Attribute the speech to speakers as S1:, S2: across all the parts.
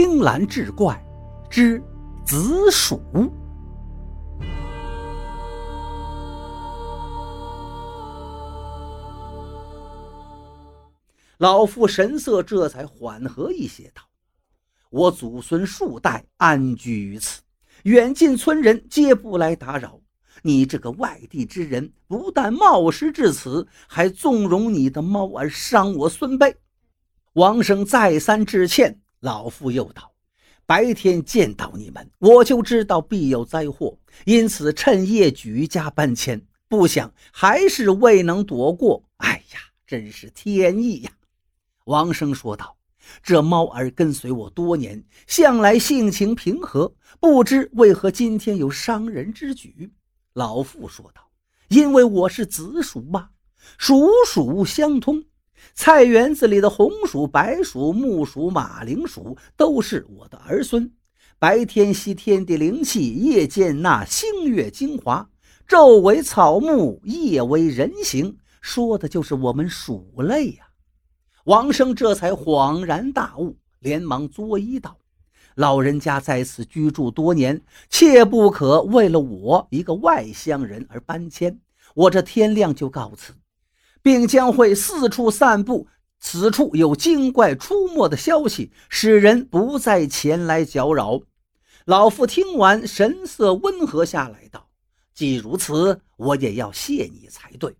S1: 青蓝志怪之紫薯。老妇神色这才缓和一些，道：“我祖孙数代安居于此，远近村人皆不来打扰。你这个外地之人，不但冒失至此，还纵容你的猫儿伤我孙辈。”王生再三致歉，老妇又道：“白天见到你们，我就知道必有灾祸，因此趁夜举家搬迁。不想还是未能躲过。哎呀，真是天意呀！”王生说道：“这猫儿跟随我多年，向来性情平和，不知为何今天有伤人之举。”老妇说道：“因为我是子鼠嘛，鼠鼠相通。菜园子里的红薯、白薯、木薯、马铃薯都是我的儿孙。白天吸天地灵气，夜间纳星月精华。昼为草木，夜为人形，说的就是我们鼠类呀。”王生这才恍然大悟，连忙作揖道：“老人家在此居住多年，切不可为了我一个外乡人而搬迁。我这天亮就告辞，并将会四处散布此处有精怪出没的消息，使人不再前来搅扰。”老妇听完，神色温和下来，道：“既如此，我也要谢你才对。”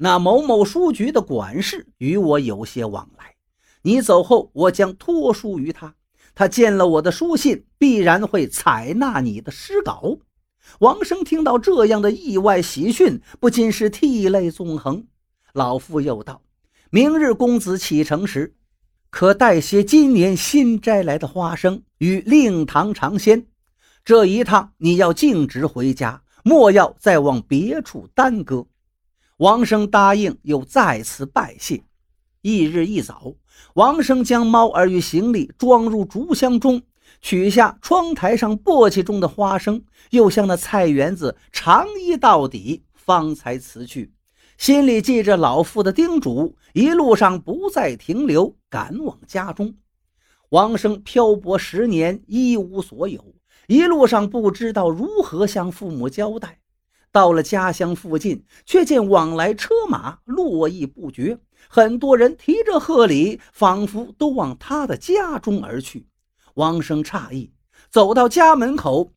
S1: 那某某书局的管事与我有些往来，你走后，我将托书于他。他见了我的书信，必然会采纳你的诗稿。王生听到这样的意外喜讯，不禁是涕泪纵横。老妇又道：“明日公子启程时，可带些今年新摘来的花生与令堂尝鲜。这一趟你要径直回家，莫要再往别处耽搁。”王生答应，又再次拜谢。翌日一早，王生将猫儿与行李装入竹箱中，取下窗台上簸箕中的花生，又向那菜园子长揖到底，方才辞去。心里记着老妇的叮嘱，一路上不再停留，赶往家中。王生漂泊十年，一无所有，一路上不知道如何向父母交代。到了家乡附近，却见往来车马络绎不绝，很多人提着贺礼，仿佛都往他的家中而去。王生诧异，走到家门口，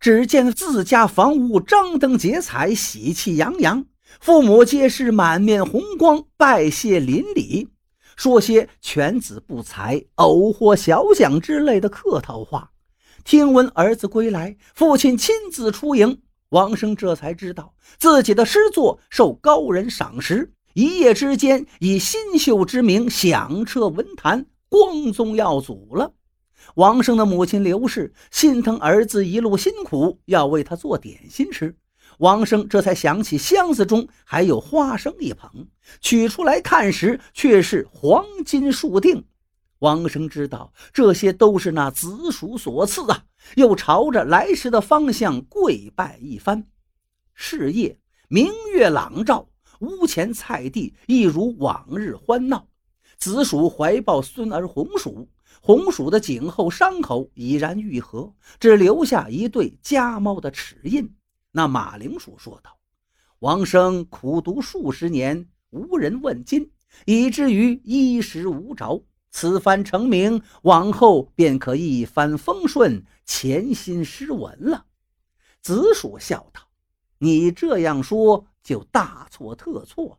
S1: 只见自家房屋张灯结彩，喜气洋洋，父母皆是满面红光，拜谢邻里，说些“犬子不才，偶获小奖”之类的客套话。听闻儿子归来，父亲亲自出迎。王生这才知道自己的诗作受高人赏识，一夜之间以新秀之名响彻文坛，光宗耀祖了。王生的母亲刘氏心疼儿子一路辛苦，要为他做点心吃。王生这才想起箱子中还有花生一捧，取出来看时，却是黄金数锭。王生知道这些都是那子鼠所赐啊，又朝着来时的方向跪拜一番。是夜，明月朗照，屋前菜地一如往日欢闹。子鼠怀抱孙儿红薯，红薯的颈后伤口已然愈合，只留下一对家猫的齿印。那马铃薯说道：“王生苦读数十年，无人问津，以至于衣食无着。”此番成名，往后便可一帆风顺，潜心诗文了。子鼠笑道：“你这样说就大错特错了。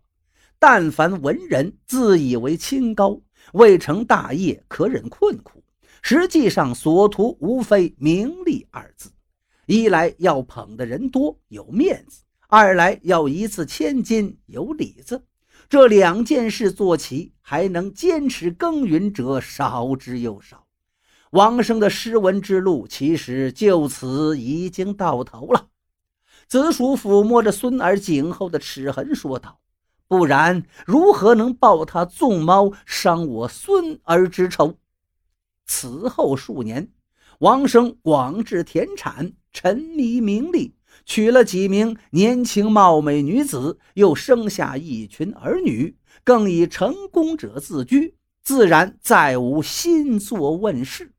S1: 但凡文人自以为清高，未成大业，可忍困苦，实际上所图无非名利二字。一来要捧的人多，有面子；二来要一次千金，有里子。”这两件事做齐，还能坚持耕耘者少之又少。王生的诗文之路，其实就此已经到头了。子鼠抚摸着孙儿颈后的齿痕，说道：“不然，如何能报他纵猫伤我孙儿之仇？”此后数年，王生广置田产，沉迷名利。娶了几名年轻貌美女子，又生下一群儿女，更以成功者自居，自然再无新作问世。